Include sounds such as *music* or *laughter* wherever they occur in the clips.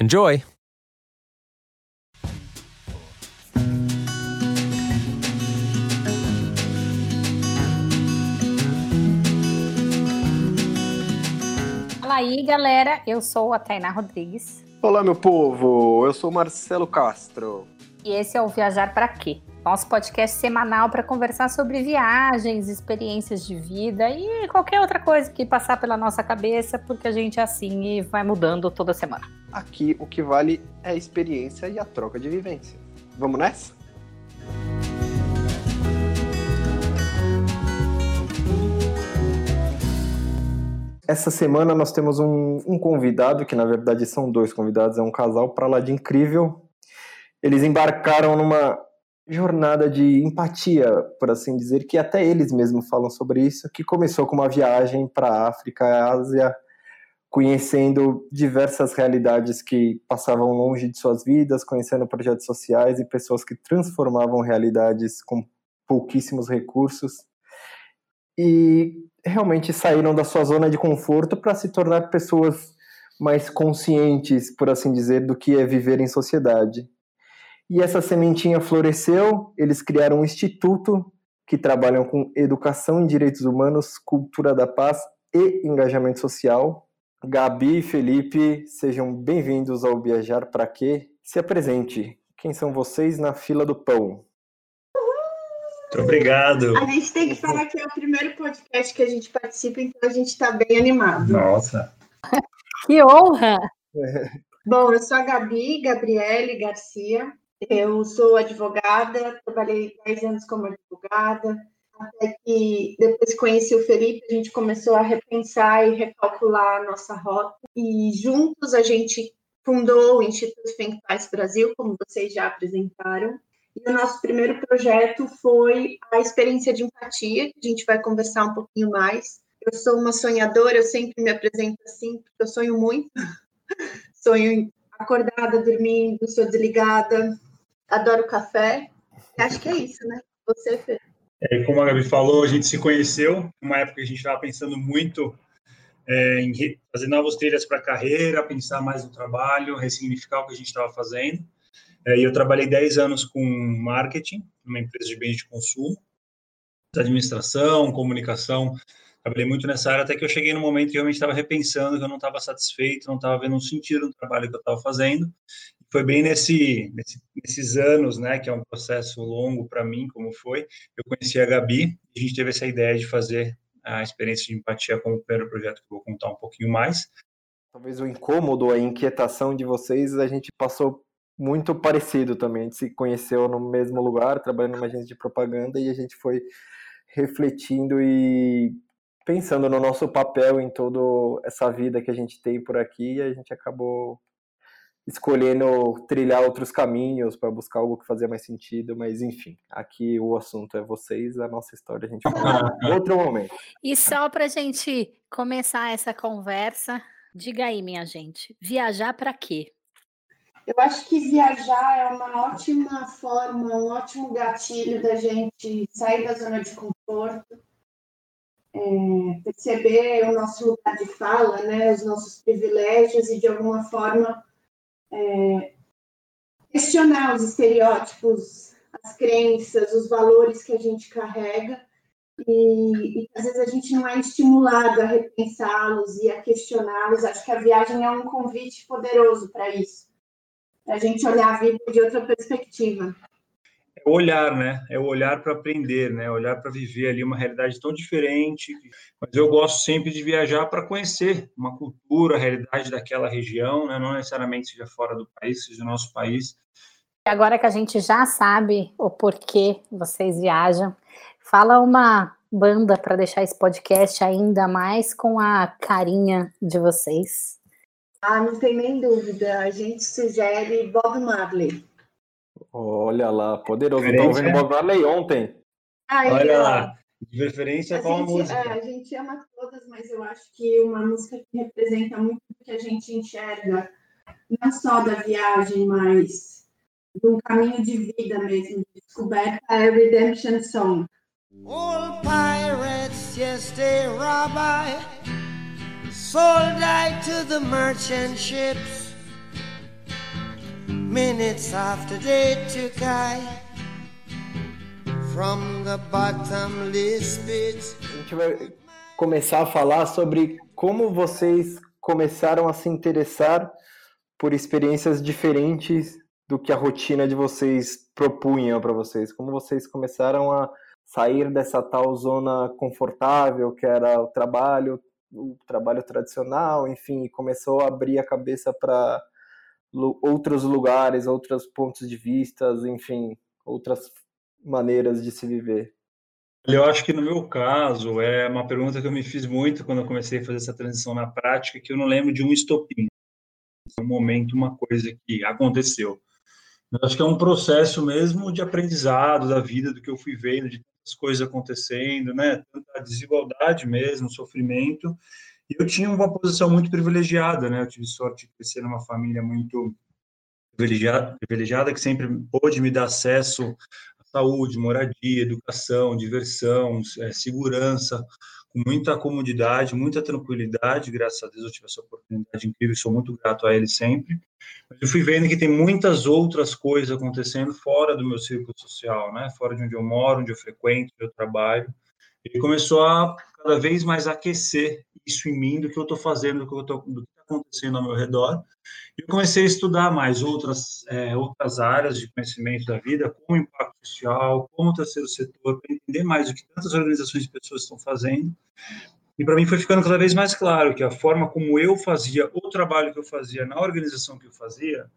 Enjoy! Fala aí, galera. Eu sou a Tainá Rodrigues. Olá, meu povo. Eu sou Marcelo Castro. E esse é o Viajar para Quê? Nosso podcast semanal para conversar sobre viagens, experiências de vida e qualquer outra coisa que passar pela nossa cabeça, porque a gente é assim e vai mudando toda semana. Aqui o que vale é a experiência e a troca de vivência. Vamos nessa? Essa semana nós temos um, um, convidado, que na verdade são dois convidados, é um casal para lá de incrível. Eles embarcaram numa jornada de empatia, por assim dizer, que até eles mesmos falam sobre isso, que começou com uma viagem para a África Ásia, conhecendo diversas realidades que passavam longe de suas vidas, conhecendo projetos sociais e pessoas que transformavam realidades com pouquíssimos recursos. E realmente saíram da sua zona de conforto para se tornar pessoas mais conscientes, por assim dizer, do que é viver em sociedade. E essa sementinha floresceu, eles criaram um instituto que trabalham com educação em direitos humanos, cultura da paz e engajamento social. Gabi e Felipe, sejam bem-vindos ao Viajar para Quê? Se apresente. Quem são vocês na fila do pão? Muito obrigado. A gente tem que falar que é o primeiro podcast que a gente participa, então a gente está bem animado. Nossa. que honra! Bom, eu sou a Gabi, Gabriele Garcia. Eu sou advogada, trabalhei 10 anos como advogada, até que depois conheci o Felipe, a gente começou a repensar e recalcular a nossa rota. E juntos a gente fundou o Instituto Think Brasil, como vocês já apresentaram. E o nosso primeiro projeto foi a experiência de empatia, que a gente vai conversar um pouquinho mais. Eu sou uma sonhadora, eu sempre me apresento assim, porque eu sonho muito. *laughs* sonho acordada, dormindo, sou desligada, adoro café. Acho que é isso, né? Você, Fê. É, como a Gabi falou, a gente se conheceu numa época que a gente estava pensando muito é, em fazer novas trilhas para a carreira, pensar mais no trabalho, ressignificar o que a gente estava fazendo. É, eu trabalhei 10 anos com marketing, numa empresa de bens de consumo, administração, comunicação. Trabalhei muito nessa área até que eu cheguei no momento que realmente estava repensando, que eu não estava satisfeito, não estava vendo um sentido no trabalho que eu estava fazendo foi bem nesse, nesse, nesses anos, né, que é um processo longo para mim, como foi, eu conheci a Gabi e a gente teve essa ideia de fazer a experiência de empatia como primeiro projeto que eu vou contar um pouquinho mais. Talvez o incômodo, a inquietação de vocês, a gente passou muito parecido também. A gente se conheceu no mesmo lugar, trabalhando numa agência de propaganda, e a gente foi refletindo e pensando no nosso papel em toda essa vida que a gente tem por aqui, e a gente acabou escolhendo trilhar outros caminhos para buscar algo que fazia mais sentido, mas enfim, aqui o assunto é vocês, a nossa história a gente fala *laughs* em outro momento. E só para a gente começar essa conversa, diga aí, minha gente, viajar para quê? Eu acho que viajar é uma ótima forma, um ótimo gatilho da gente sair da zona de conforto, é, perceber o nosso lugar de fala, né, os nossos privilégios e de alguma forma é, questionar os estereótipos, as crenças, os valores que a gente carrega e, e às vezes a gente não é estimulado a repensá-los e a questioná-los. Acho que a viagem é um convite poderoso para isso. para a gente olhar a vida de outra perspectiva. É o olhar, né? É o olhar para aprender, né? Olhar para viver ali uma realidade tão diferente. Mas eu gosto sempre de viajar para conhecer uma cultura, a realidade daquela região, né? Não necessariamente seja fora do país, seja no nosso país. Agora que a gente já sabe o porquê vocês viajam, fala uma banda para deixar esse podcast ainda mais com a carinha de vocês. Ah, não tem nem dúvida. A gente sugere Bob Marley. Olha lá, poderoso. Estava vendo Bob Marley ontem. Ai, Olha lá. De preferência, qual a música? É, a gente ama todas, mas eu acho que uma música que representa muito o que a gente enxerga, não só da viagem, mas de um caminho de vida mesmo, de descoberta, é Redemption Song. All pirates, yes, they rabbi, sold I to the merchant ships. Minutes after they took I from the bottomless pit. A gente vai começar a falar sobre como vocês começaram a se interessar por experiências diferentes do que a rotina de vocês propunha para vocês. Como vocês começaram a sair dessa tal zona confortável que era o trabalho, o trabalho tradicional, enfim, começou a abrir a cabeça para outros lugares, outros pontos de vista, enfim, outras maneiras de se viver. Eu acho que no meu caso é uma pergunta que eu me fiz muito quando eu comecei a fazer essa transição na prática, que eu não lembro de um estopim, um momento, uma coisa que aconteceu. Eu acho que é um processo mesmo de aprendizado da vida, do que eu fui vendo, de as coisas acontecendo, né? Tanta desigualdade mesmo, sofrimento. Eu tinha uma posição muito privilegiada, né? Eu tive sorte de crescer numa família muito privilegiada, privilegiada que sempre pôde me dar acesso à saúde, moradia, educação, diversão, é, segurança, com muita comodidade, muita tranquilidade. Graças a Deus eu tive essa oportunidade incrível, sou muito grato a ele sempre. Mas eu fui vendo que tem muitas outras coisas acontecendo fora do meu círculo social, né? Fora de onde eu moro, onde eu frequento, onde eu trabalho. E começou a cada vez mais aquecer isso em mim do que eu estou fazendo, do que está acontecendo ao meu redor. E eu comecei a estudar mais outras é, outras áreas de conhecimento da vida, como impacto social, como terceiro setor, para entender mais o que tantas organizações de pessoas estão fazendo. E para mim foi ficando cada vez mais claro que a forma como eu fazia o trabalho que eu fazia na organização que eu fazia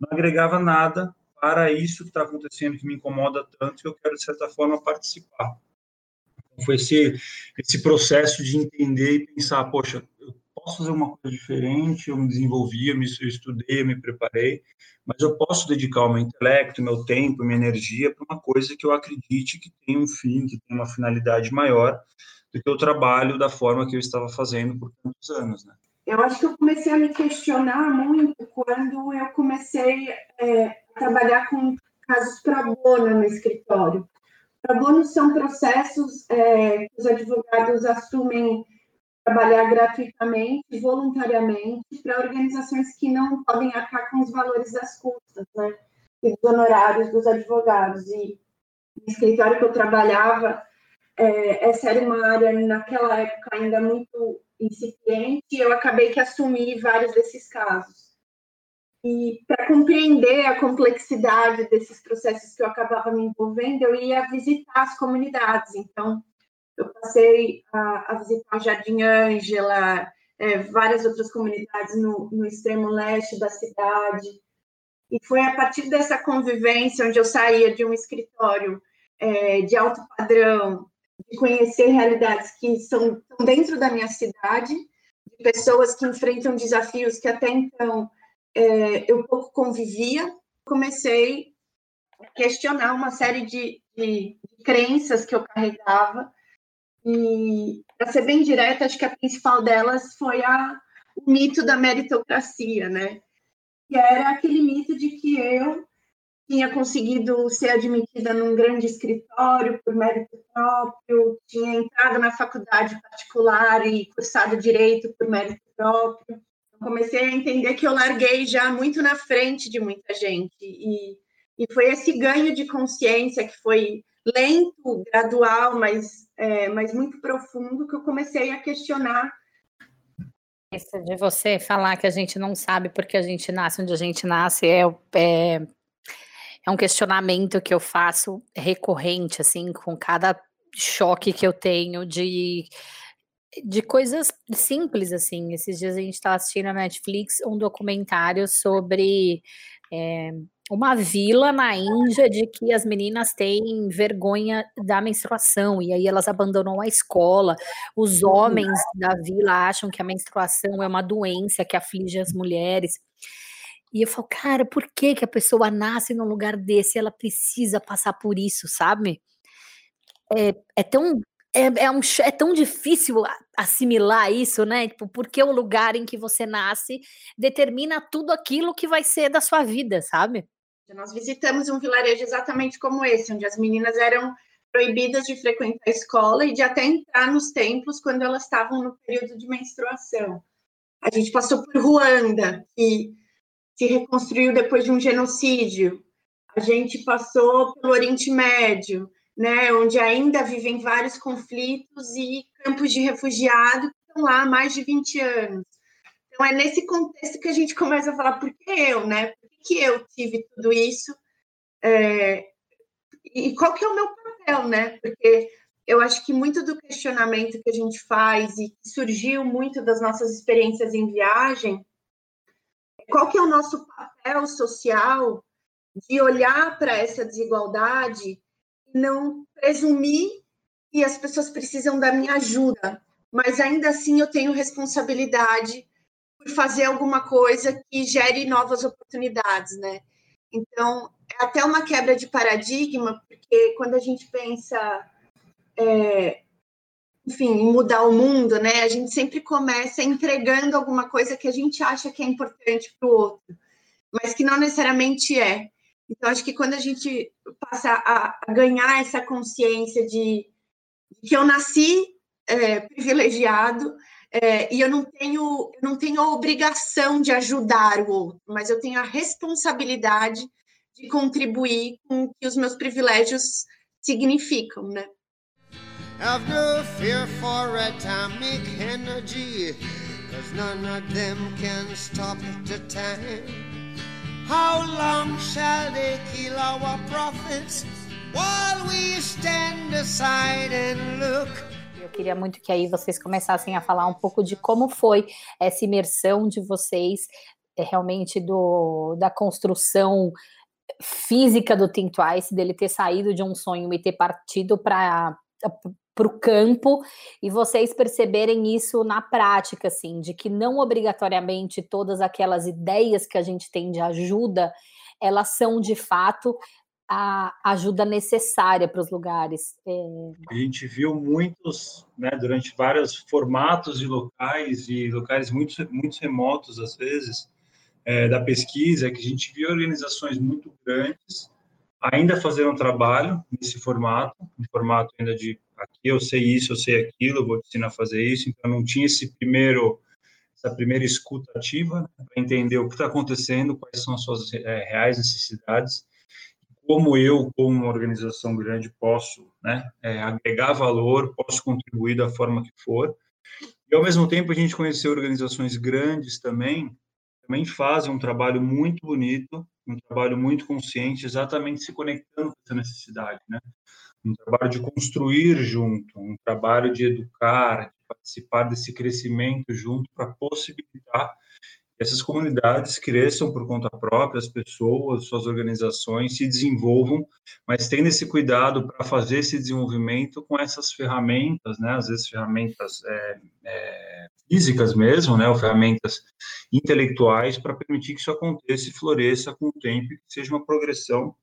não agregava nada para isso que está acontecendo, que me incomoda tanto, que eu quero, de certa forma, participar. Foi esse, esse processo de entender e pensar, poxa, eu posso fazer uma coisa diferente, eu me desenvolvi, eu, me, eu estudei, eu me preparei, mas eu posso dedicar o meu intelecto, meu tempo, minha energia para uma coisa que eu acredite que tem um fim, que tem uma finalidade maior do que o trabalho da forma que eu estava fazendo por tantos anos, né? Eu acho que eu comecei a me questionar muito quando eu comecei é, a trabalhar com casos para bono no escritório. Para bono são processos é, que os advogados assumem trabalhar gratuitamente, voluntariamente, para organizações que não podem arcar com os valores das custas, né? E dos honorários dos advogados. E no escritório que eu trabalhava, é, essa era uma área, naquela época, ainda muito incipiente, e eu acabei que assumi vários desses casos. E para compreender a complexidade desses processos que eu acabava me envolvendo, eu ia visitar as comunidades. Então, eu passei a, a visitar Jardim Ângela, é, várias outras comunidades no, no extremo leste da cidade. E foi a partir dessa convivência, onde eu saía de um escritório é, de alto padrão, de conhecer realidades que são dentro da minha cidade, de pessoas que enfrentam desafios que até então é, eu pouco convivia, comecei a questionar uma série de, de, de crenças que eu carregava e, para ser bem direta, acho que a principal delas foi a, o mito da meritocracia, né? Que era aquele mito de que eu tinha conseguido ser admitida num grande escritório por mérito próprio, tinha entrado na faculdade particular e cursado direito por mérito próprio. Comecei a entender que eu larguei já muito na frente de muita gente. E, e foi esse ganho de consciência que foi lento, gradual, mas, é, mas muito profundo, que eu comecei a questionar. Isso de você falar que a gente não sabe porque a gente nasce onde a gente nasce é, é, é um questionamento que eu faço recorrente, assim, com cada choque que eu tenho de, de coisas simples, assim. Esses dias a gente estava assistindo na Netflix um documentário sobre é, uma vila na Índia de que as meninas têm vergonha da menstruação e aí elas abandonam a escola. Os homens da vila acham que a menstruação é uma doença que aflige as mulheres. E eu falo, cara, por que, que a pessoa nasce num lugar desse? Ela precisa passar por isso, sabe? É, é tão é, é, um, é tão difícil assimilar isso, né? Tipo, porque o lugar em que você nasce determina tudo aquilo que vai ser da sua vida, sabe? Nós visitamos um vilarejo exatamente como esse, onde as meninas eram proibidas de frequentar a escola e de até entrar nos templos quando elas estavam no período de menstruação. A gente passou por Ruanda, que se reconstruiu depois de um genocídio. A gente passou pelo Oriente Médio, né, onde ainda vivem vários conflitos e campos de refugiados que estão lá há mais de 20 anos. Então, é nesse contexto que a gente começa a falar, por que eu, né? Por que eu tive tudo isso? É, e qual que é o meu papel, né? Porque eu acho que muito do questionamento que a gente faz e que surgiu muito das nossas experiências em viagem, qual que é o nosso papel social de olhar para essa desigualdade não presumir que as pessoas precisam da minha ajuda, mas ainda assim eu tenho responsabilidade por fazer alguma coisa que gere novas oportunidades, né? Então, é até uma quebra de paradigma, porque quando a gente pensa, é, enfim, em mudar o mundo, né? A gente sempre começa entregando alguma coisa que a gente acha que é importante para o outro, mas que não necessariamente é. Então, acho que quando a gente passa a, ganhar essa consciência de, que eu nasci é, privilegiado, é, e eu não tenho eu não tenho a obrigação de ajudar o outro, mas eu tenho a responsabilidade de contribuir com o que os meus privilégios significam, né? Fear for atomic energy, cause none of them can stop the time. How long shall they kill our prophets while we stand aside and look? Eu queria muito que aí vocês começassem a falar um pouco de como foi essa imersão de vocês, é, realmente do, da construção física do Think Twice, dele ter saído de um sonho e ter partido para para o campo e vocês perceberem isso na prática, assim, de que não obrigatoriamente todas aquelas ideias que a gente tem de ajuda, elas são de fato a ajuda necessária para os lugares. É... A gente viu muitos, né, durante vários formatos de locais e locais muito, muito remotos, às vezes, é, da pesquisa, que a gente viu organizações muito grandes ainda fazendo um trabalho nesse formato, um formato ainda de aqui eu sei isso, eu sei aquilo, eu vou te ensinar a fazer isso, então não tinha esse primeiro essa primeira escuta ativa né, para entender o que está acontecendo, quais são as suas é, reais necessidades como eu, como uma organização grande, posso né, é, agregar valor, posso contribuir da forma que for. E, ao mesmo tempo, a gente conheceu organizações grandes também, também fazem um trabalho muito bonito, um trabalho muito consciente, exatamente se conectando com essa necessidade, né? Um trabalho de construir junto, um trabalho de educar, de participar desse crescimento junto para possibilitar essas comunidades cresçam por conta própria, as pessoas, suas organizações se desenvolvam, mas tendo esse cuidado para fazer esse desenvolvimento com essas ferramentas, né? Às vezes ferramentas é, é, físicas mesmo, né? Ou ferramentas intelectuais para permitir que isso aconteça e floresça com o tempo, e que seja uma progressão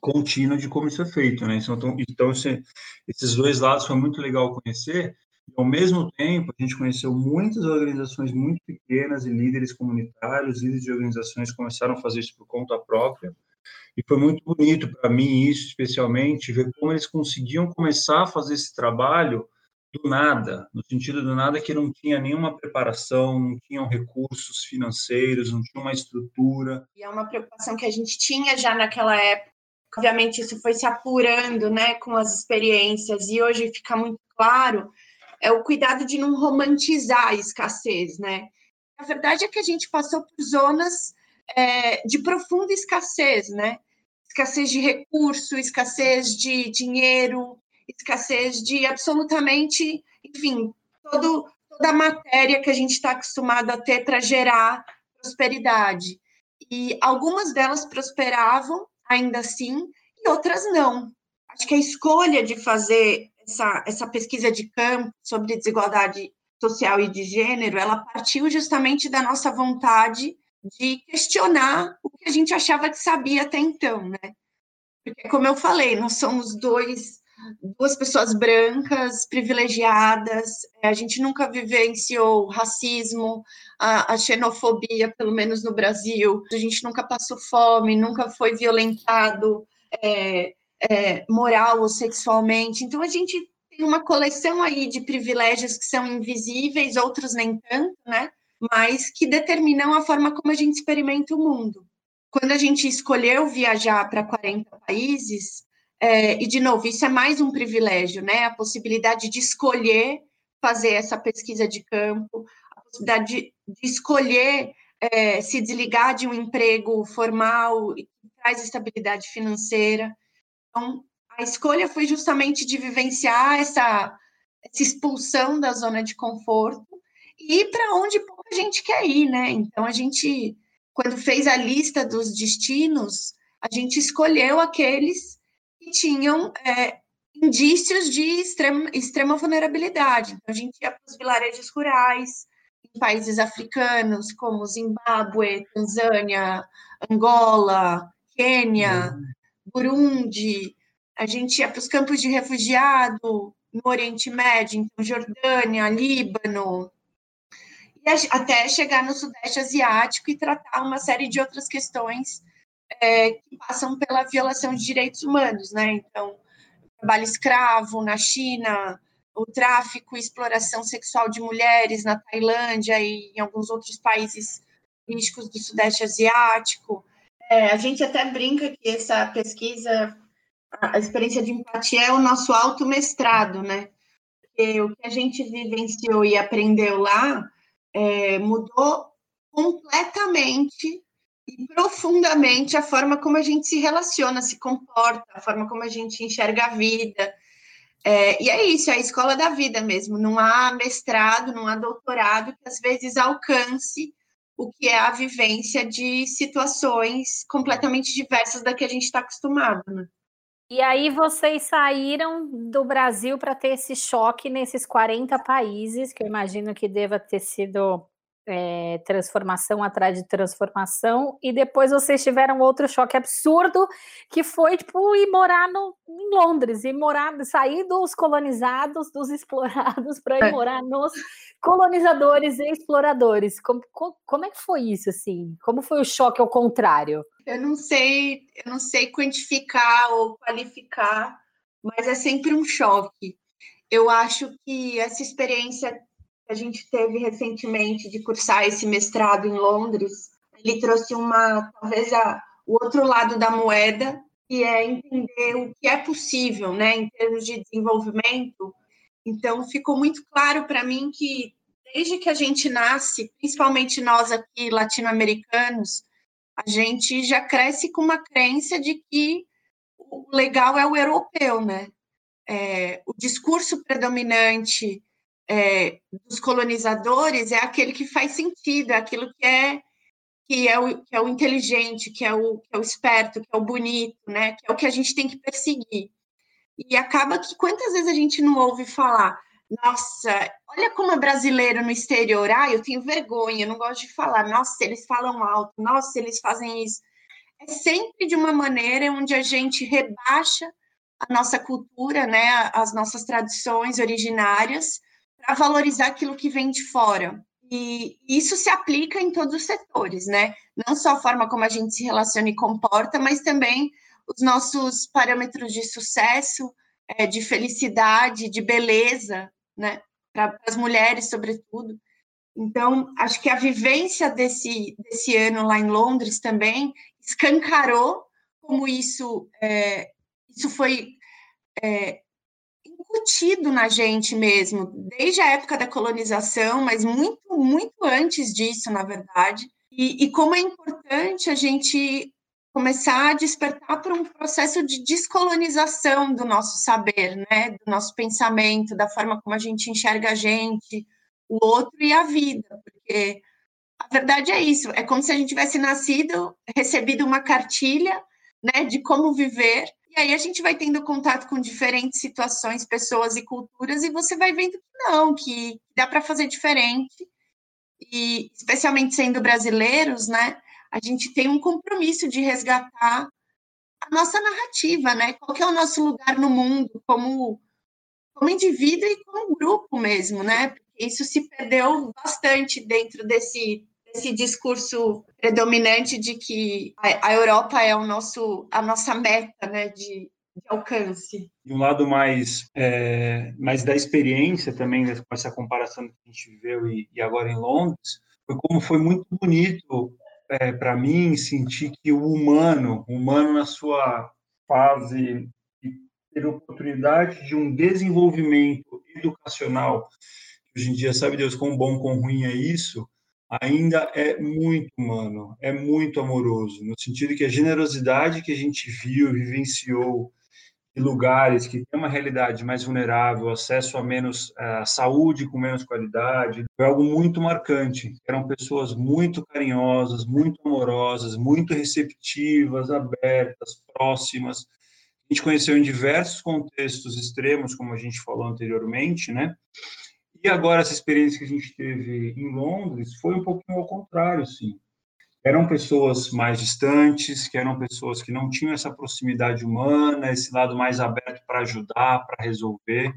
contínua de como isso é feito, né? Então, então esses dois lados foi muito legal conhecer ao mesmo tempo, a gente conheceu muitas organizações muito pequenas e líderes comunitários, líderes de organizações começaram a fazer isso por conta própria. E foi muito bonito para mim isso, especialmente, ver como eles conseguiam começar a fazer esse trabalho do nada, no sentido do nada que não tinha nenhuma preparação, não tinham recursos financeiros, não tinha uma estrutura. E é uma preocupação que a gente tinha já naquela época. Obviamente isso foi se apurando, né, com as experiências e hoje fica muito claro é o cuidado de não romantizar a escassez, né? A verdade é que a gente passou por zonas é, de profunda escassez, né? Escassez de recurso, escassez de dinheiro, escassez de absolutamente, enfim, todo, toda a matéria que a gente está acostumado a ter para gerar prosperidade. E algumas delas prosperavam, ainda assim, e outras não. Acho que a escolha de fazer essa, essa pesquisa de campo sobre desigualdade social e de gênero, ela partiu justamente da nossa vontade de questionar o que a gente achava que sabia até então, né? Porque, como eu falei, nós somos dois, duas pessoas brancas, privilegiadas, é, a gente nunca vivenciou racismo, a, a, xenofobia, pelo menos no Brasil, a gente nunca passou fome, nunca foi violentado é, é, moral ou sexualmente, então a gente tem uma coleção aí de privilégios que são invisíveis, outros nem tanto, né? Mas que determinam a forma como a gente experimenta o mundo. Quando a gente escolheu viajar para 40 países, é, e de novo, isso é mais um privilégio, né? A possibilidade de escolher fazer essa pesquisa de campo, a possibilidade de, de escolher é, se desligar de um emprego formal que traz estabilidade financeira. Então, a escolha foi justamente de vivenciar essa, essa expulsão da zona de conforto e para onde pouca gente quer ir, né? Então, a gente, quando fez a lista dos destinos, a gente escolheu aqueles que tinham é, indícios de extrema, extrema vulnerabilidade. Então, a gente ia para os vilarejos rurais, em países africanos, como Zimbábue, Tanzânia, Angola, Quênia. Burundi, a gente ia para os campos de refugiado no Oriente Médio, então Jordânia, Líbano, e até chegar no Sudeste Asiático e tratar uma série de outras questões é, que passam pela violação de direitos humanos, né? Então, trabalho escravo na China, o tráfico e exploração sexual de mulheres na Tailândia e em alguns outros países turísticos do Sudeste Asiático. É, a gente até brinca que essa pesquisa a experiência de empatia é o nosso automestrado, né? Porque o que a gente vivenciou e aprendeu lá é, mudou completamente e profundamente a forma como a gente se relaciona, se comporta, a forma como a gente enxerga a vida. É, e é isso, é a escola da vida mesmo. Não há mestrado, não há doutorado que às vezes alcance o que é a vivência de situações completamente diversas da que a gente está acostumado. Né? E aí vocês saíram do Brasil para ter esse choque nesses 40 países, que eu imagino que deva ter sido é, transformação atrás de transformação, e depois vocês tiveram outro choque absurdo, que foi tipo ir morar no, em Londres, e morar, sair dos colonizados, dos explorados, para ir é. morar nos colonizadores e exploradores. Como, como, como, é que foi isso, assim? Como foi o choque ao contrário? Eu não sei, eu não sei quantificar ou qualificar, mas é sempre um choque. Eu acho que essa experiência a gente teve recentemente de cursar esse mestrado em Londres, ele trouxe uma, talvez, a, o outro lado da moeda, que é entender o que é possível, né, em termos de desenvolvimento, então, ficou muito claro para mim que, desde que a gente nasce, principalmente nós aqui latino-americanos, a gente já cresce com uma crença de que o legal é o europeu, né? É, o discurso predominante é, dos colonizadores é aquele que faz sentido, é aquilo que é que é o, que é o inteligente, que é o, que é o esperto, que é o bonito, né? Que é o que a gente tem que perseguir. E acaba que quantas vezes a gente não ouve falar, nossa, olha como é brasileiro no exterior, ah, eu tenho vergonha, não gosto de falar, nossa, eles falam alto, nossa, eles fazem isso. É sempre de uma maneira onde a gente rebaixa a nossa cultura, né, as nossas tradições originárias, para valorizar aquilo que vem de fora. E isso se aplica em todos os setores, né? Não só a forma como a gente se relaciona e comporta, mas também os nossos parâmetros de sucesso, é, de felicidade, de beleza, né? Para as mulheres, sobretudo. Então, acho que a vivência desse, desse ano lá em Londres também escancarou como isso, é, isso foi é, incutido na gente mesmo, desde a época da colonização, mas muito, muito antes disso, na verdade. E, e como é importante a gente começar a despertar para um processo de descolonização do nosso saber, né, do nosso pensamento, da forma como a gente enxerga a gente, o outro e a vida, porque a verdade é isso, é como se a gente tivesse nascido, recebido uma cartilha, né, de como viver, e aí a gente vai tendo contato com diferentes situações, pessoas e culturas, e você vai vendo que não, que dá para fazer diferente, e especialmente sendo brasileiros, né, a gente tem um compromisso de resgatar a nossa narrativa, né? Qual é o nosso lugar no mundo como, como indivíduo e como grupo mesmo, né? Porque isso se perdeu bastante dentro desse, desse discurso predominante de que a, Europa é o nosso, a nossa meta, né? De, de alcance. De um lado mais, é, mais da experiência também, né, com essa comparação que a gente viveu e, e agora em Londres, foi como foi muito bonito é, para mim, sentir que o humano, o humano na sua fase ter oportunidade de um desenvolvimento educacional, hoje em dia, sabe Deus quão bom, quão ruim é isso, ainda é muito humano, é muito amoroso, no sentido que a generosidade que a gente viu, vivenciou, lugares que têm uma realidade mais vulnerável, acesso a menos a saúde com menos qualidade, foi algo muito marcante. Eram pessoas muito carinhosas, muito amorosas, muito receptivas, abertas, próximas. A gente conheceu em diversos contextos extremos, como a gente falou anteriormente, né? E agora essa experiência que a gente teve em Londres foi um pouquinho ao contrário, sim eram pessoas mais distantes, que eram pessoas que não tinham essa proximidade humana, esse lado mais aberto para ajudar, para resolver.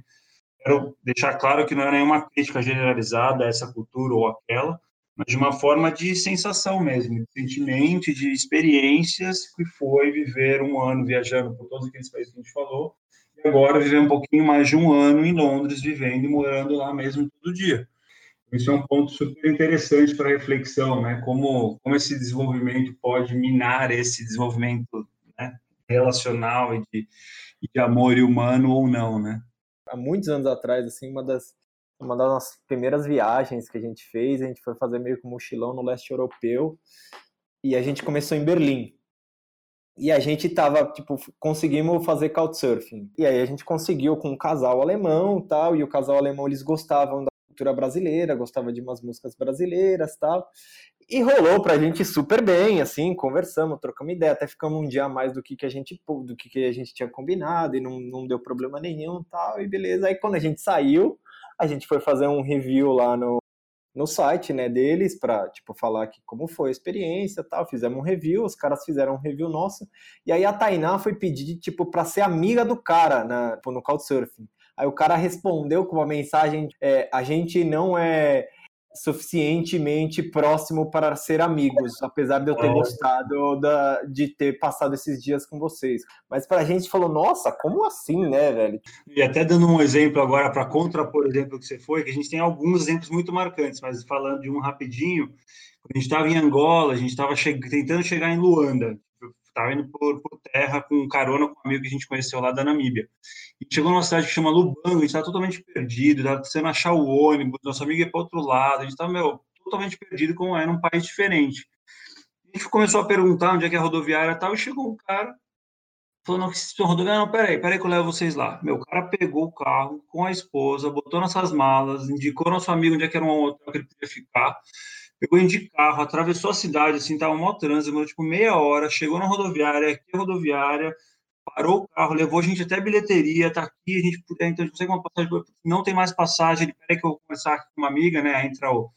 Quero deixar claro que não é nenhuma crítica generalizada a essa cultura ou aquela, mas de uma forma de sensação mesmo, de sentimento, de experiências que foi viver um ano viajando por todos aqueles países que a gente falou, agora viver um pouquinho mais de um ano em Londres, vivendo e morando lá mesmo todo dia. Isso é um ponto super interessante para reflexão, né? Como, como esse desenvolvimento pode minar esse desenvolvimento né? relacional e de, e de amor humano ou não, né? Há muitos anos atrás, assim, uma das uma das nossas primeiras viagens que a gente fez, a gente foi fazer meio que um mochilão no leste europeu e a gente começou em Berlim. E a gente tava, tipo, conseguimos fazer couchsurfing. E aí a gente conseguiu com um casal alemão tal, e o casal alemão eles gostavam da cultura brasileira, gostava de umas músicas brasileiras tal. E rolou pra gente super bem, assim, conversamos, trocamos ideia, até ficamos um dia a mais do que, que a gente do que, que a gente tinha combinado e não, não deu problema nenhum tal, e beleza. Aí quando a gente saiu, a gente foi fazer um review lá no, no site, né, deles para tipo falar que como foi a experiência, tal, fizemos um review, os caras fizeram um review nosso. E aí a Tainá foi pedir tipo para ser amiga do cara na, tipo, no Couchsurfing. Aí o cara respondeu com uma mensagem: é, a gente não é suficientemente próximo para ser amigos, apesar de eu ter gostado da, de ter passado esses dias com vocês. Mas para a gente falou, nossa, como assim, né, velho? E até dando um exemplo agora para contrapor o exemplo que você foi, que a gente tem alguns exemplos muito marcantes, mas falando de um rapidinho, a gente estava em Angola, a gente estava che tentando chegar em Luanda, estava indo por, por, terra com carona com um amigo que a gente conheceu lá da Namíbia. E chegou numa cidade que chama Lubango, a gente estava totalmente perdido, estava precisando achar o ônibus, nosso amigo ia para outro lado, a gente estava, meu, totalmente perdido, como é, num país diferente. A gente começou a perguntar onde é que é a rodoviária tal, e chegou um cara, falou, não, que vocês estão rodoviária? Não, peraí, peraí que eu levo vocês lá. Meu, o cara pegou o carro com a esposa, botou nossas malas, indicou nosso amigo onde é que era um hotel que ele podia ficar, pegou indo de carro, atravessou a cidade, assim, tava maior trânsito, tipo meia hora, chegou na rodoviária, aqui é a rodoviária, parou o carro, levou a gente até a bilheteria, tá aqui, a gente, então a gente consegue uma passagem, não tem mais passagem, ele, peraí que eu vou conversar com uma amiga, né, entra o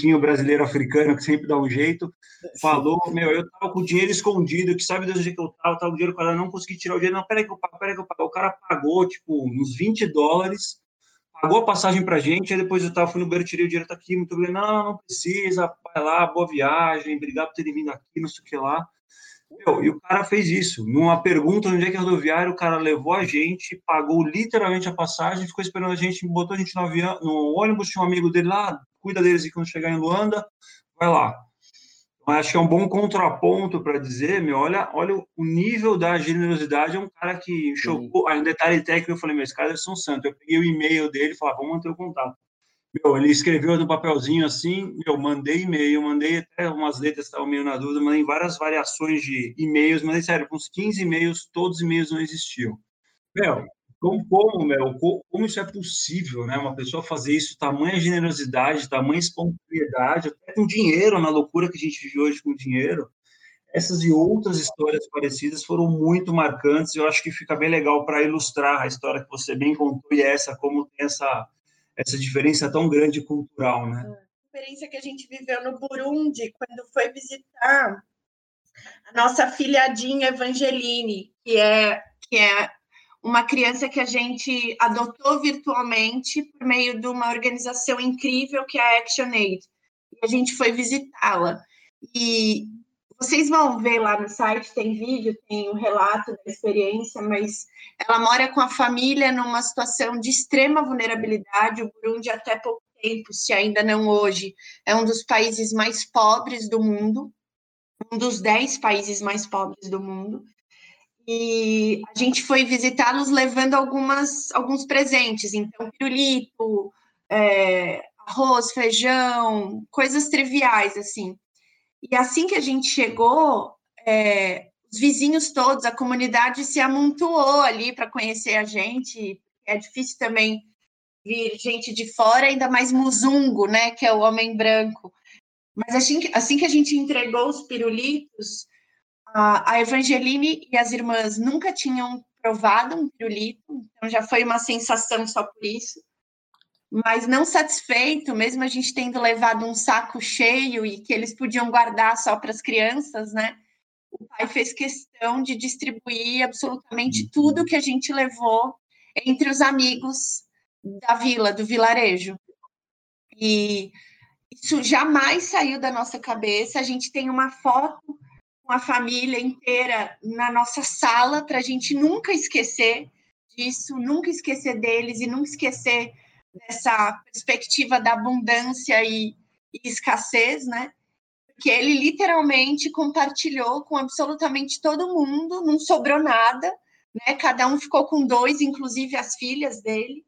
tinha o brasileiro africano que sempre dá um jeito, falou, meu, eu tava com o dinheiro escondido, que sabe Deus onde é que eu tava, tava o dinheiro para não consegui tirar o dinheiro, não, peraí que eu pago, peraí que eu pago, o cara pagou, tipo, uns 20 dólares, pagou a passagem pra gente, aí depois eu tava, fui no banheiro, tirei o dinheiro, tá aqui, muito bem, não, não precisa, vai lá, boa viagem, obrigado por ter vindo aqui, não sei o que lá, meu, e o cara fez isso. Numa pergunta onde é que é rodoviário, o cara levou a gente, pagou literalmente a passagem, ficou esperando a gente, botou a gente no avião, no ônibus, tinha um amigo dele lá, cuida deles e quando chegar em Luanda, vai lá. Então, acho que é um bom contraponto para dizer, meu, olha, olha o nível da generosidade, é um cara que chocou, aí um detalhe técnico, eu falei, meu, esse cara é São Santo, eu peguei o e-mail dele e falei, ah, vamos manter o contato. Meu, ele escreveu no papelzinho assim, meu, mandei e-mail, mandei até umas letras, estavam meio na dúvida, mandei várias variações de e-mails, mandei, sério, uns 15 e-mails, todos os e-mails não existiam. Meu, como, como, meu, como isso é possível, né? Uma pessoa fazer isso, tamanha generosidade, tamanha espontaneidade, até com dinheiro, na loucura que a gente vive hoje com dinheiro. Essas e outras histórias parecidas foram muito marcantes. Eu acho que fica bem legal para ilustrar a história que você bem contou e essa, como tem essa, essa diferença tão grande cultural, né? A experiência que a gente viveu no Burundi, quando foi visitar a nossa filhadinha Evangeline, que é, que é uma criança que a gente adotou virtualmente por meio de uma organização incrível que é a ActionAid. E a gente foi visitá-la. E vocês vão ver lá no site, tem vídeo, tem o um relato da experiência, mas ela mora com a família numa situação de extrema vulnerabilidade. O Burundi, até pouco tempo, se ainda não hoje, é um dos países mais pobres do mundo, um dos dez países mais pobres do mundo e a gente foi visitá-los levando algumas, alguns presentes, então pirulito, é, arroz, feijão, coisas triviais, assim. E assim que a gente chegou, é, os vizinhos todos, a comunidade se amontoou ali para conhecer a gente, é difícil também vir gente de fora, ainda mais muzungo, né, que é o homem branco. Mas assim, assim que a gente entregou os pirulitos, a Evangeline e as irmãs nunca tinham provado um pirulito, então já foi uma sensação só por isso. Mas não satisfeito, mesmo a gente tendo levado um saco cheio e que eles podiam guardar só para as crianças, né? O pai fez questão de distribuir absolutamente tudo que a gente levou entre os amigos da vila, do vilarejo. E isso jamais saiu da nossa cabeça. A gente tem uma foto com a família inteira na nossa sala, para a gente nunca esquecer disso, nunca esquecer deles e nunca esquecer dessa perspectiva da abundância e, e escassez, né? Porque ele literalmente compartilhou com absolutamente todo mundo, não sobrou nada, né? Cada um ficou com dois, inclusive as filhas dele.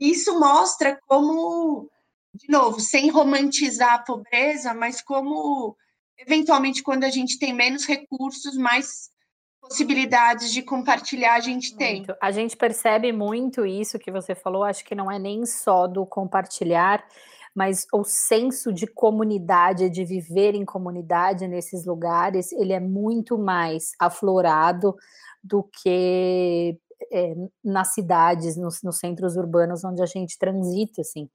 E isso mostra como, de novo, sem romantizar a pobreza, mas como eventualmente, quando a gente tem menos recursos, mais possibilidades de compartilhar a gente tem. Muito. A gente percebe muito isso que você falou, acho que não é nem só do compartilhar, mas o senso de comunidade, de viver em comunidade nesses lugares, ele é muito mais aflorado do que é, nas cidades, nos, nos, centros urbanos onde a gente transita, assim.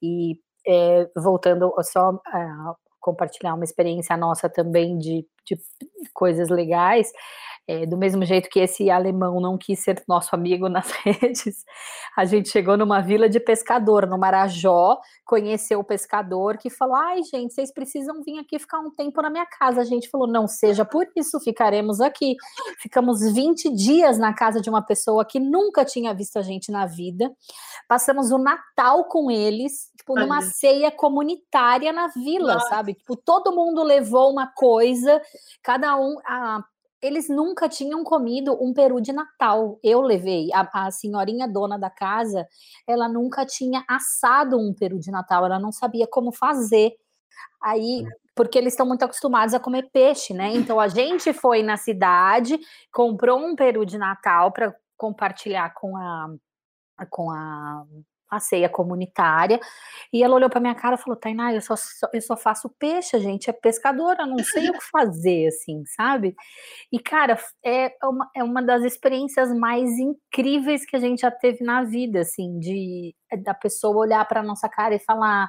E é, voltando só uh, compartilhar uma experiência nossa também de, de coisas legais. É, do mesmo jeito que esse alemão não quis ser nosso amigo nas *laughs* redes, a gente chegou numa vila de pescador, no Marajó, conheceu o pescador que falou: Ai, gente, vocês precisam vir aqui ficar um tempo na minha casa. A gente falou: Não seja por isso, ficaremos aqui. Ficamos 20 dias na casa de uma pessoa que nunca tinha visto a gente na vida. Passamos o Natal com eles, tipo, numa Olha. ceia comunitária na vila, Nossa. sabe? Tipo, todo mundo levou uma coisa, cada um. A, eles nunca tinham comido um peru de Natal. Eu levei. A, a, senhorinha dona da casa, ela nunca tinha assado um peru de Natal, ela não sabia como fazer. Aí, porque eles estão muito acostumados a comer peixe, né? Então a gente foi na cidade, comprou um peru de Natal para compartilhar com a com a a ceia comunitária, e ela olhou para minha cara e falou: Tainá, eu só, eu só faço peixe, gente, é pescadora, não sei o que fazer, assim, sabe? E, cara, é uma, é uma das experiências mais incríveis que a gente já teve na vida, assim, de da pessoa olhar para nossa cara e falar: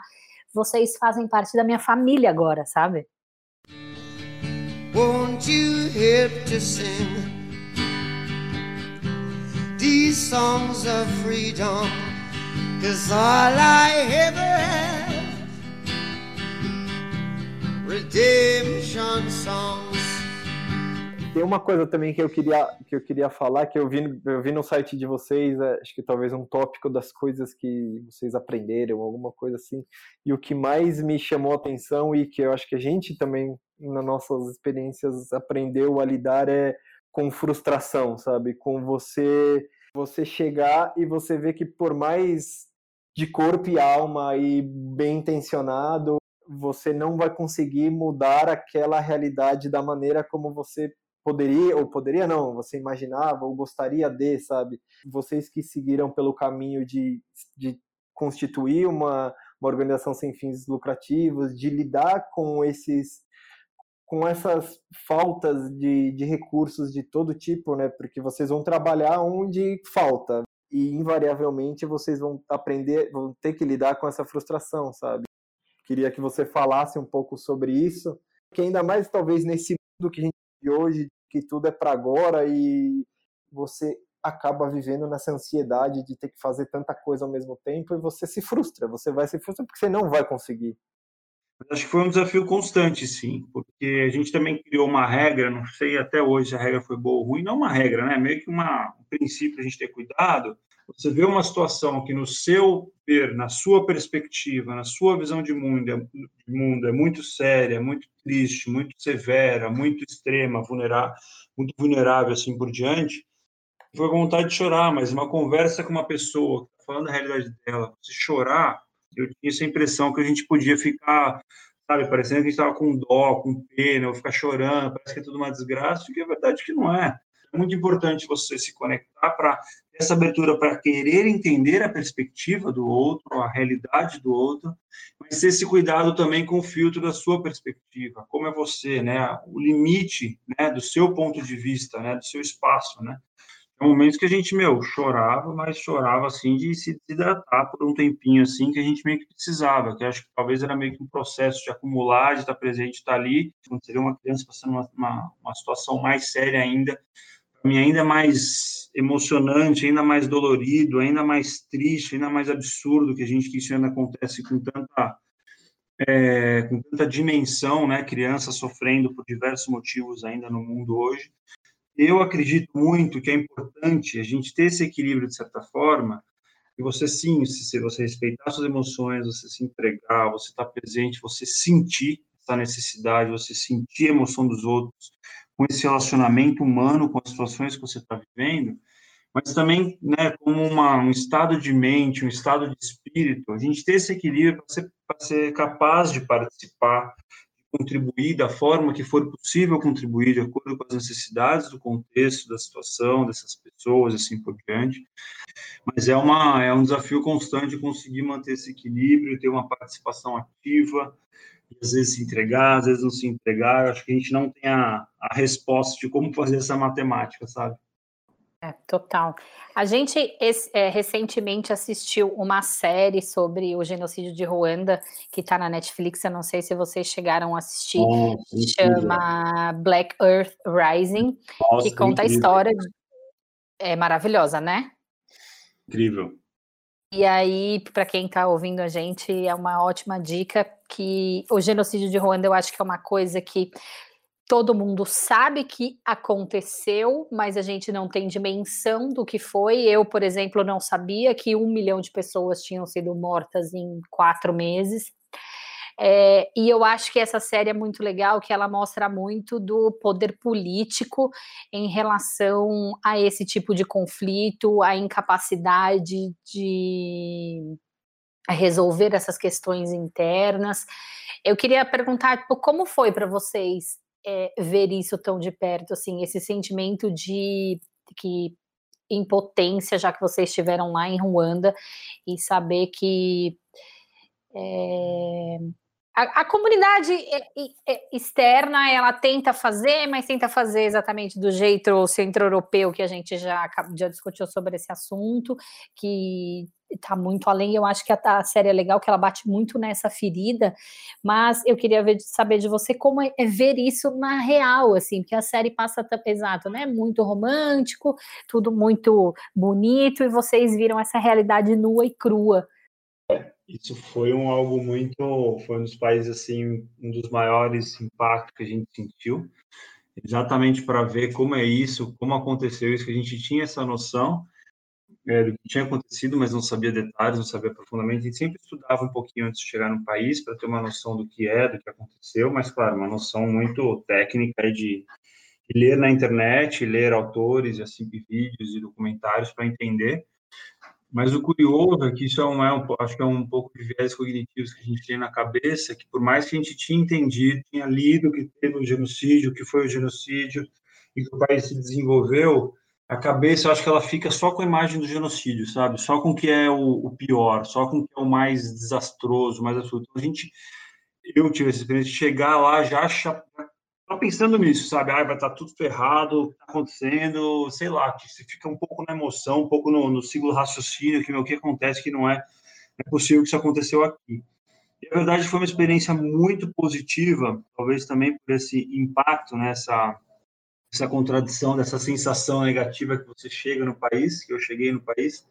vocês fazem parte da minha família agora, sabe? Won't you help to sing these songs of freedom? Cause all I ever have Redemption songs Tem uma coisa também que eu queria, que eu queria falar, que eu vi, eu vi no site de vocês, é, acho que talvez um tópico das coisas que vocês aprenderam, alguma coisa assim. E o que mais me chamou a atenção e que eu acho que a gente também, nas nossas experiências, aprendeu a lidar é com frustração, sabe? Com você você chegar e você ver que por mais de corpo e alma e bem intencionado, você não vai conseguir mudar aquela realidade da maneira como você poderia, ou poderia não, você imaginava ou gostaria de, sabe? Vocês que seguiram pelo caminho de, de constituir uma, uma organização sem fins lucrativos, de lidar com esses com essas faltas de, de recursos de todo tipo, né? Porque vocês vão trabalhar onde falta e invariavelmente vocês vão aprender, vão ter que lidar com essa frustração, sabe? Queria que você falasse um pouco sobre isso, que ainda mais talvez nesse mundo que a gente vive hoje, que tudo é para agora e você acaba vivendo nessa ansiedade de ter que fazer tanta coisa ao mesmo tempo e você se frustra, você vai se frustrar porque você não vai conseguir. Acho que foi um desafio constante, sim, porque a gente também criou uma regra, não sei até hoje se a regra foi boa ou ruim, não uma regra, né? Meio que uma, um princípio a gente ter cuidado. Você vê uma situação que no seu ver, na sua perspectiva, na sua visão de mundo, é, de mundo é muito séria, muito triste, muito severa, muito extrema, vulnerável, muito vulnerável assim por diante, foi vontade de chorar, mas uma conversa com uma pessoa está falando a realidade dela, se chorar, eu tinha essa impressão que a gente podia ficar, sabe, parecendo que a gente estava com dó, com pena, ou ficar chorando, parece que é tudo uma desgraça, e que é verdade que não é. É muito importante você se conectar para essa abertura para querer entender a perspectiva do outro, a realidade do outro, mas ter esse cuidado também com o filtro da sua perspectiva, como é você, né, o limite, né, do seu ponto de vista, né, do seu espaço, né momentos que a gente, meu, chorava, mas chorava, assim, de se desidratar por um tempinho, assim, que a gente meio que precisava, que acho que talvez era meio que um processo de acumular, de estar presente, de estar ali, quando seria uma criança passando uma, uma, uma situação mais séria ainda, para mim ainda mais emocionante, ainda mais dolorido, ainda mais triste, ainda mais absurdo que a gente que isso ainda acontece com tanta é, com tanta dimensão, né, crianças sofrendo por diversos motivos ainda no mundo hoje, eu acredito muito que é importante a gente ter esse equilíbrio de certa forma, e você sim, se você respeitar suas emoções, você se entregar, você estar tá presente, você sentir essa necessidade, você sentir a emoção dos outros, com esse relacionamento humano, com as situações que você está vivendo, mas também, né, como uma, um estado de mente, um estado de espírito, a gente ter esse equilíbrio para ser, ser capaz de participar, contribuir da forma que for possível contribuir, de acordo com as necessidades do contexto, da situação, dessas pessoas, assim por diante. Mas é, uma, é um desafio constante conseguir manter esse equilíbrio, ter uma participação ativa, às vezes se entregar, às vezes não se entregar. Acho que a gente não tem a, a resposta de como fazer essa matemática, sabe? É, total. A gente é, recentemente assistiu uma série sobre o genocídio de Ruanda, que está na Netflix. Eu não sei se vocês chegaram a assistir. Oh, chama Black Earth Rising, Nossa, que conta incrível. a história. De... É maravilhosa, né? Incrível. E aí, para quem está ouvindo a gente, é uma ótima dica que o genocídio de Ruanda eu acho que é uma coisa que todo mundo sabe que aconteceu, mas a gente não tem dimensão do que foi. Eu, por exemplo, não sabia que um milhão de pessoas tinham sido mortas em quatro meses. É, e eu acho que essa série é muito legal, que ela mostra muito do poder político em relação a esse tipo de conflito, a incapacidade de resolver essas questões internas. Eu queria perguntar tipo, como foi para vocês é, ver isso tão de perto, assim, esse sentimento de que impotência, já que vocês estiveram lá em Ruanda, e saber que é, a, a, comunidade externa ela tenta fazer, mas tenta fazer exatamente do jeito centro-europeu que a gente já, já discutiu sobre esse assunto, que está muito além. Eu acho que a, a, série é legal, que ela bate muito nessa ferida, mas eu queria ver, saber de você como é, é ver isso na real, assim, porque a série passa, exato, né? Muito romântico, tudo muito bonito, e vocês viram essa realidade nua e crua. Isso foi um algo muito, foi um dos países assim, um dos maiores impactos que a gente sentiu. exatamente para ver como é isso, como aconteceu isso, que a gente tinha essa noção é, do que tinha acontecido, mas não sabia detalhes, não sabia profundamente. A gente sempre estudava um pouquinho antes de chegar no país para ter uma noção do que é, do que aconteceu, mas, claro, uma noção muito técnica de, de ler na internet, ler autores, assim, vídeos e documentários para entender. Mas o curioso é que isso é um, é um, acho que é um pouco de viés cognitivos que a gente tem na cabeça, que por mais que a gente tinha entendido, tinha lido que teve o genocídio, que foi o genocídio, e que o país se desenvolveu, a cabeça, eu acho que ela fica só com a imagem do genocídio, sabe? Só com o que é o, o pior, só com o que é o mais desastroso, mais absoluto. Então, a gente, eu tive essa experiência de chegar lá já tá pensando nisso, sabe? Ah, vai estar tá tudo ferrado, tá acontecendo, sei lá, você fica um pouco na emoção, um pouco no, no ciclo raciocínio, que meu, o que acontece que não é, é possível que isso aconteceu aqui. E a verdade foi uma experiência muito positiva, talvez também por esse impacto nessa essa contradição, dessa sensação negativa que você chega no país, que eu cheguei no país,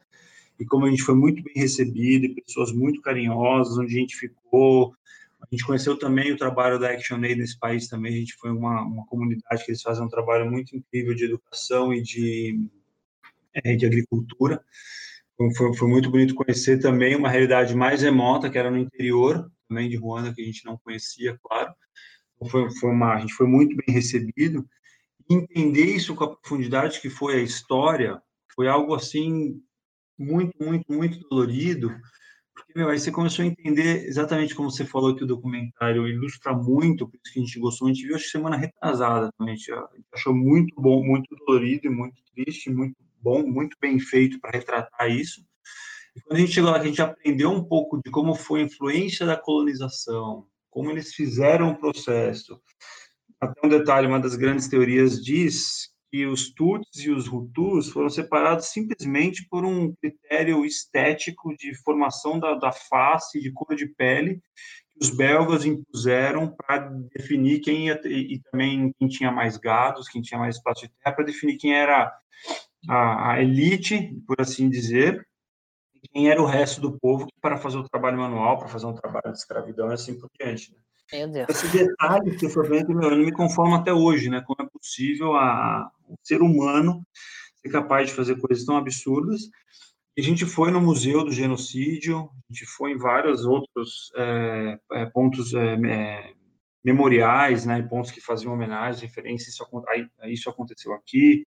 e como a gente foi muito bem recebido, e pessoas muito carinhosas, onde a gente ficou, a gente conheceu também o trabalho da ActionAid nesse país também, a gente foi uma, uma comunidade que eles fazem um trabalho muito incrível de educação e de, é, de agricultura, foi, foi muito bonito conhecer também uma realidade mais remota, que era no interior, também de Ruanda, que a gente não conhecia, claro, foi, foi uma, a gente foi muito bem recebido, entender isso com a profundidade que foi a história foi algo assim muito, muito, muito dolorido, porque meu, aí você começou a entender exatamente como você falou que o documentário ilustra muito, por isso que a gente gostou, a gente viu acho semana retrasada também, a gente achou muito bom, muito dolorido e muito triste, muito bom, muito bem feito para retratar isso. E quando a gente chegou lá, a gente aprendeu um pouco de como foi a influência da colonização, como eles fizeram o processo, até um detalhe, uma das grandes teorias diz que os Tutsis e os Hutus foram separados simplesmente por um critério estético de formação da, da face, de cor de pele, que os belgas impuseram para definir quem ia, e, e também quem tinha mais gados, quem tinha mais espaço de terra, para definir quem era a, a, elite, por assim dizer, e quem era o resto do povo para fazer o trabalho manual, para fazer um trabalho de escravidão e assim por diante. Né? Esse detalhe que foi bem, meu, ele me conforma até hoje, né? Como é possível a, o ser humano ser capaz de fazer coisas tão absurdas. E a gente foi no Museu do Genocídio, a gente foi em vários outros é, é, pontos é, é memoriais, né? Pontos que faziam homenagem, referência, isso, isso aconteceu aqui,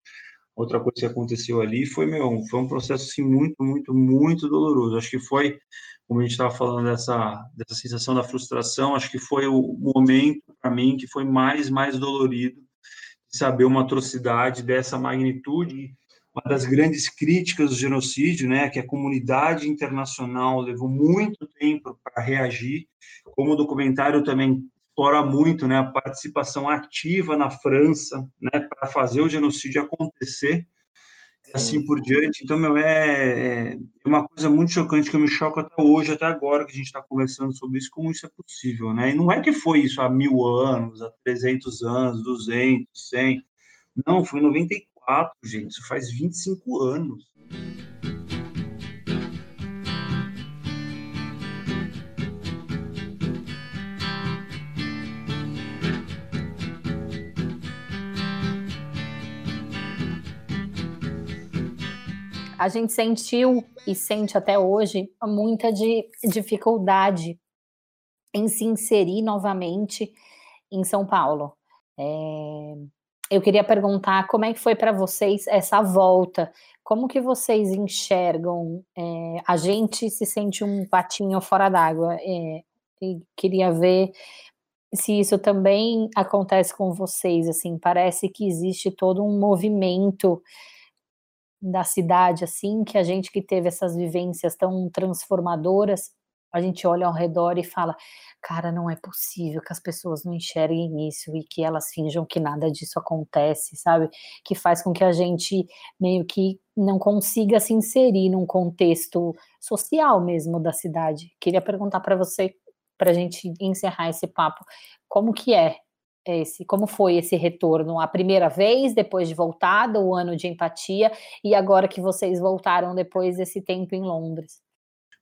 outra coisa que aconteceu ali, foi, meu, foi um processo, assim, muito, muito, muito doloroso. Acho que foi como a gente estava falando dessa, dessa sensação da frustração, acho que foi o momento para mim que foi mais mais dolorido de saber uma atrocidade dessa magnitude. Uma das grandes críticas do genocídio, né, que a comunidade internacional levou muito tempo para reagir, como o documentário também explora muito, né, a participação ativa na França, né, para fazer o genocídio acontecer assim por diante. Então, meu, é, é uma coisa muito chocante que eu me choco até hoje, até agora que a gente está conversando sobre isso, como isso é possível, né? E não é que foi isso há mil anos, há 300 anos, 200, 100. Não, foi em 94, gente. Isso faz 25 anos. A gente sentiu e sente até hoje muita de, dificuldade em se inserir novamente em São Paulo. É, eu queria perguntar como é que foi para vocês essa volta, como que vocês enxergam? É, a gente se sente um patinho fora d'água. É, e queria ver se isso também acontece com vocês. Assim, parece que existe todo um movimento da cidade, assim, que a gente que teve essas vivências tão transformadoras, a gente olha ao redor e fala, cara, não é possível que as pessoas não enxerguem isso e que elas finjam que nada disso acontece, sabe? Que faz com que a gente meio que não consiga se inserir num contexto social mesmo da cidade. Queria perguntar para você, para a gente encerrar esse papo, como que é esse, como foi esse retorno? A primeira vez, depois de voltada, o ano de empatia, e agora que vocês voltaram depois desse tempo em Londres?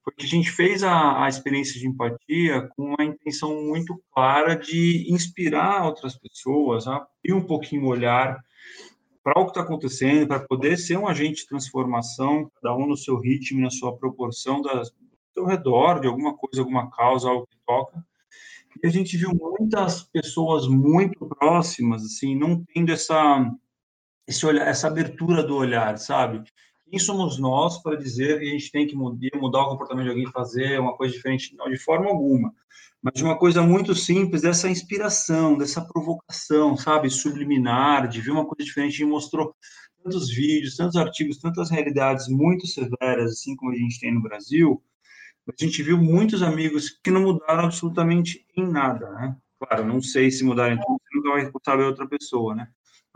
foi que a gente fez a, a experiência de empatia com uma intenção muito clara de inspirar outras pessoas abrir um pouquinho o olhar para o que está acontecendo, para poder ser um agente de transformação, cada um no seu ritmo, na sua proporção da, do seu redor, de alguma coisa, alguma causa, algo que toca. E a gente viu muitas pessoas muito próximas, assim, não tendo essa, esse olhar, essa abertura do olhar, sabe? Quem somos nós para dizer que a gente tem que mudar o comportamento de alguém, fazer uma coisa diferente? Não, de forma alguma. Mas de uma coisa muito simples, dessa inspiração, dessa provocação, sabe? Subliminar, de ver uma coisa diferente. Gente mostrou tantos vídeos, tantos artigos, tantas realidades muito severas, assim como a gente tem no Brasil. A gente viu muitos amigos que não mudaram absolutamente em nada, né? Claro, não sei se mudarem tudo, você nunca vai saber outra pessoa, né?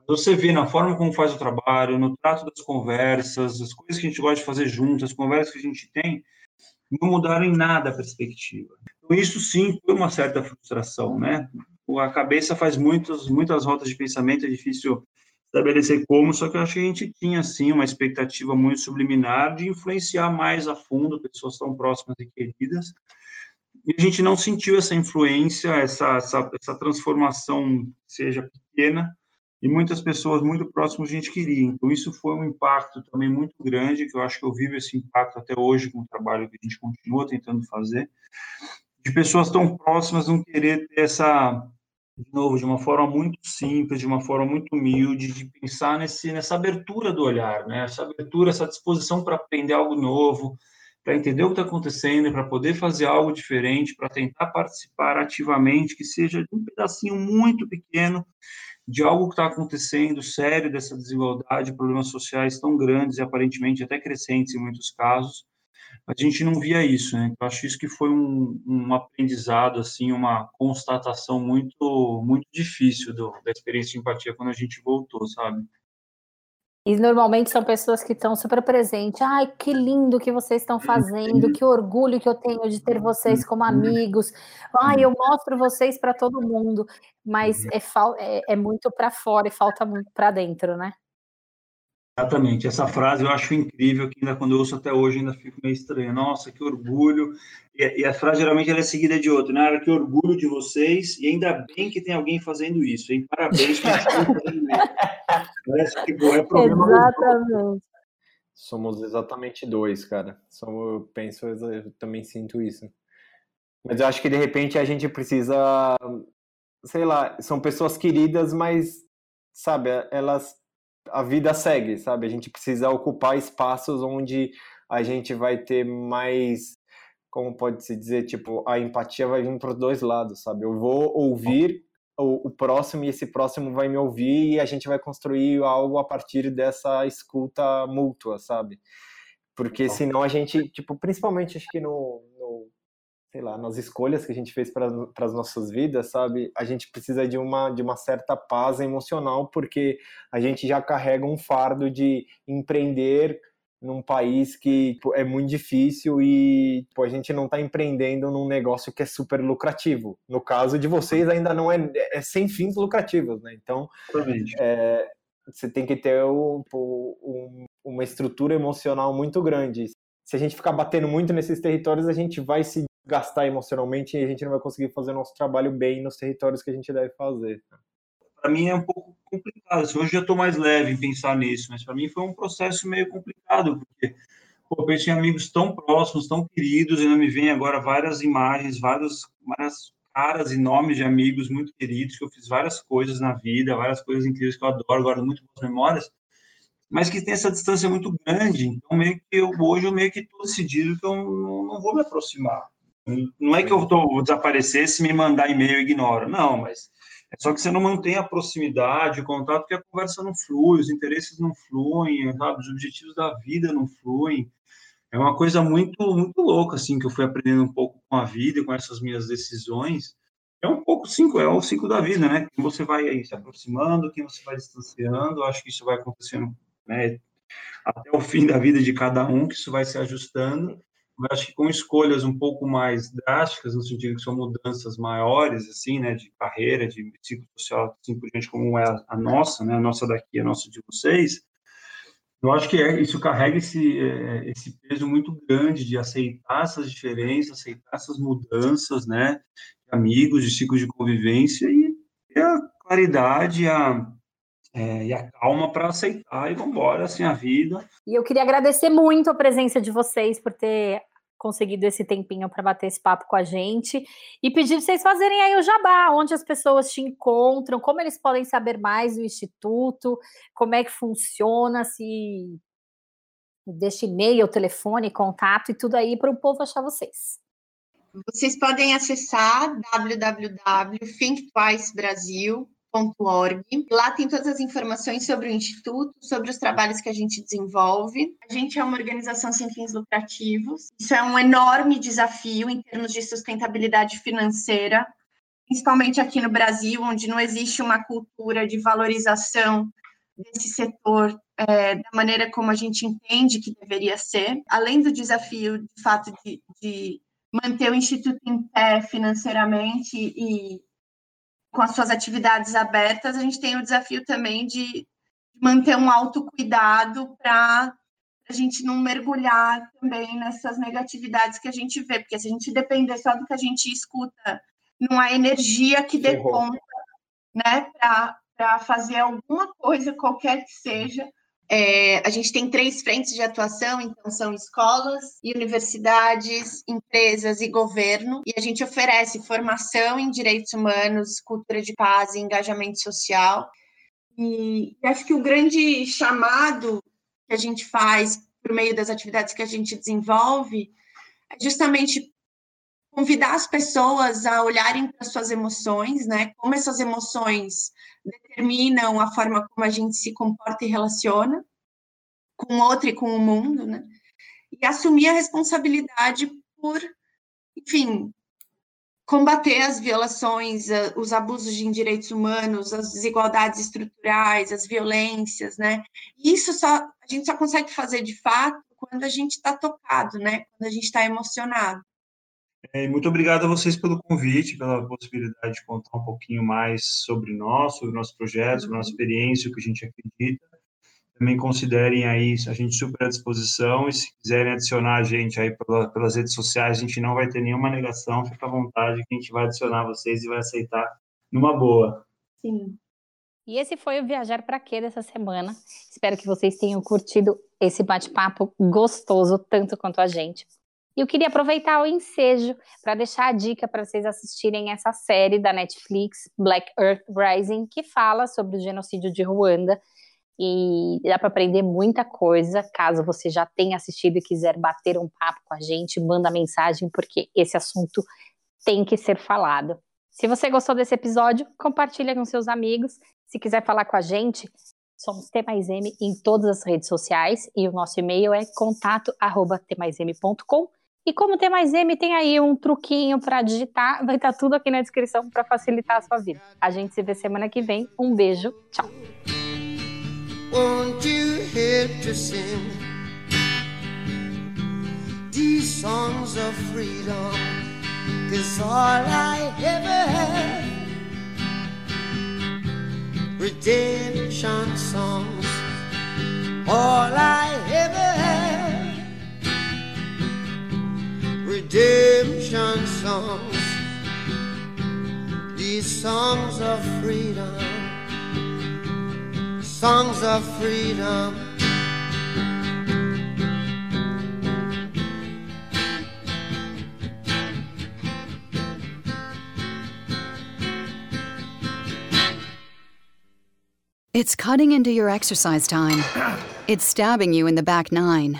você vê na forma como faz o trabalho, no trato das conversas, as coisas que a gente gosta de fazer juntos, as conversas que a gente tem, não mudaram em nada a perspectiva. Então, isso sim foi uma certa frustração, né? A cabeça faz muitas, muitas rotas de pensamento, é difícil estabelecer como, só que eu acho que a gente tinha, sim, uma expectativa muito subliminar de influenciar mais a fundo pessoas tão próximas e queridas, e a gente não sentiu essa influência, essa, essa, essa transformação, seja pequena, e muitas pessoas muito próximas a gente queria. Então, isso foi um impacto também muito grande, que eu acho que eu vivo esse impacto até hoje com o trabalho que a gente continua tentando fazer, de pessoas tão próximas não querer ter essa, de novo, de uma forma muito simples, de uma forma muito humilde, de pensar nesse, nessa abertura do olhar, né? essa abertura, essa disposição para aprender algo novo, para entender o que está acontecendo, para poder fazer algo diferente, para tentar participar ativamente, que seja de um pedacinho muito pequeno de algo que está acontecendo sério dessa desigualdade, problemas sociais tão grandes e aparentemente até crescentes em muitos casos, a gente não via isso, né? Eu acho isso que foi um, um aprendizado, assim, uma constatação muito, muito difícil do, da experiência de empatia quando a gente voltou, sabe? E normalmente são pessoas que estão super presentes. Ai, que lindo que vocês estão fazendo, que orgulho que eu tenho de ter vocês como amigos. Ai, eu mostro vocês para todo mundo. Mas é, é, é muito para fora e falta muito para dentro, né? Exatamente, essa frase eu acho incrível, que ainda quando eu ouço até hoje ainda fico meio estranho. Nossa, que orgulho. E, e a frase geralmente ela é seguida de outra, né? Que orgulho de vocês, e ainda bem que tem alguém fazendo isso, hein? Parabéns isso. Parece que é problema Exatamente. Somos exatamente dois, cara. Somos, eu penso, eu também sinto isso. Mas eu acho que de repente a gente precisa, sei lá, são pessoas queridas, mas, sabe, elas a vida segue, sabe? A gente precisa ocupar espaços onde a gente vai ter mais, como pode se dizer, tipo, a empatia vai vir para os dois lados, sabe? Eu vou ouvir o, o, próximo e esse próximo vai me ouvir e a gente vai construir algo a partir dessa escuta mútua, sabe? Porque senão a gente, tipo, principalmente acho que no, sei lá, nas escolhas que a gente fez para as nossas vidas, sabe? A gente precisa de uma, de uma certa paz emocional, porque a gente já carrega um fardo de empreender num país que tipo, é muito difícil e tipo, a gente não está empreendendo num negócio que é super lucrativo. No caso de vocês, ainda não é, é sem fins lucrativos, né? Então, é, você tem que ter o, o, uma estrutura emocional muito grande. Se a gente ficar batendo muito nesses territórios, a gente vai se gastar emocionalmente e a gente não vai conseguir fazer nosso trabalho bem nos territórios que a gente deve fazer. Para mim é um pouco complicado. Hoje já estou mais leve em pensar nisso, mas para mim foi um processo meio complicado, porque pô, eu em amigos tão próximos, tão queridos, e não me vem agora várias imagens, várias, várias caras e nomes de amigos muito queridos, que eu fiz várias coisas na vida, várias coisas incríveis que eu adoro, guardo muito boas memórias, mas que tem essa distância muito grande. Então, meio que eu, hoje eu meio que estou decidido que eu não, não vou me aproximar. Não é que eu vou desaparecer se me mandar e-mail eu ignoro. Não, mas é só que você não mantém a proximidade, o contato, porque a conversa não flui, os interesses não fluem, sabe? os objetivos da vida não fluem. É uma coisa muito, muito louca, assim, que eu fui aprendendo um pouco com a vida, com essas minhas decisões. É um pouco cinco, é o ciclo da vida, né? Quem você vai aí se aproximando, quem você vai distanciando, acho que isso vai acontecendo né, até o fim da vida de cada um, que isso vai se ajustando eu acho que com escolhas um pouco mais drásticas, no sentido que são mudanças maiores, assim, né, de carreira, de ciclo social, assim por diante, como é a, nossa, né, a nossa daqui, a nossa de vocês, Eu acho que é, isso carrega esse, é, esse peso muito grande de aceitar essas diferenças, aceitar essas mudanças, né? De amigos, de ciclos de convivência e a claridade, a, é, e a calma para aceitar e vamos embora, assim, a vida. E eu queria agradecer muito a presença de vocês por ter conseguido esse tempinho para bater esse papo com a gente e pedir vocês fazerem aí o jabá, onde as pessoas te encontram, como eles podem saber mais do Instituto, como é que funciona, se deixa e-mail, telefone, contato e tudo aí para o povo achar vocês. Vocês podem acessar www.thinktwicebrasil.com Lá tem todas as informações sobre o Instituto, sobre os trabalhos que a gente desenvolve. A gente é uma organização sem fins lucrativos. Isso é um enorme desafio em termos de sustentabilidade financeira, principalmente aqui no Brasil, onde não existe uma cultura de valorização desse setor é, da maneira como a gente entende que deveria ser. Além do desafio, de fato, de, de manter o Instituto em pé financeiramente e com as suas atividades abertas, a gente tem o desafio também de manter um autocuidado para a gente não mergulhar também nessas negatividades que a gente vê, porque se a gente depender só do que a gente escuta, não há energia que dê conta, né, para fazer alguma coisa, qualquer que seja, é, a gente tem três frentes de atuação, então são escolas universidades, empresas e governo, e a gente oferece formação em direitos humanos, cultura de paz e engajamento social. E acho que o grande chamado que a gente faz por meio das atividades que a gente desenvolve é justamente convidar as pessoas a olharem para suas emoções, né? Como essas emoções determinam a forma como a gente se comporta e relaciona com o outro e com o mundo, né? E assumir a responsabilidade por, enfim, combater as violações, os abusos de direitos humanos, as desigualdades estruturais, as violências, né? Isso só a gente só consegue fazer de fato quando a gente está tocado, né? Quando a gente está emocionado. É, muito obrigado a vocês pelo convite, pela possibilidade de contar um pouquinho mais sobre nós, sobre o nosso projeto, sobre a nossa experiência, o que a gente acredita. Também considerem aí a gente super à disposição e se quiserem adicionar a gente aí pelas redes sociais, a gente não vai ter nenhuma negação, fica à vontade que a gente vai adicionar vocês e vai aceitar numa boa. Sim. E esse foi o Viajar para Quê dessa semana. Espero que vocês tenham curtido esse bate-papo gostoso, tanto quanto a gente. E eu queria aproveitar o ensejo para deixar a dica para vocês assistirem essa série da Netflix, Black Earth Rising, que fala sobre o genocídio de Ruanda. E dá para aprender muita coisa. Caso você já tenha assistido e quiser bater um papo com a gente, manda mensagem, porque esse assunto tem que ser falado. Se você gostou desse episódio, compartilha com seus amigos. Se quiser falar com a gente, somos T mais M em todas as redes sociais e o nosso e-mail é contato@tmaism.com. E como tem mais M, tem aí um truquinho para digitar, vai estar tá tudo aqui na descrição para facilitar a sua vida. A gente se vê semana que vem. Um beijo, tchau. Redemption songs, all I ever had redemption songs, these songs of freedom, songs of freedom. It's cutting into your exercise time. It's stabbing you in the back nine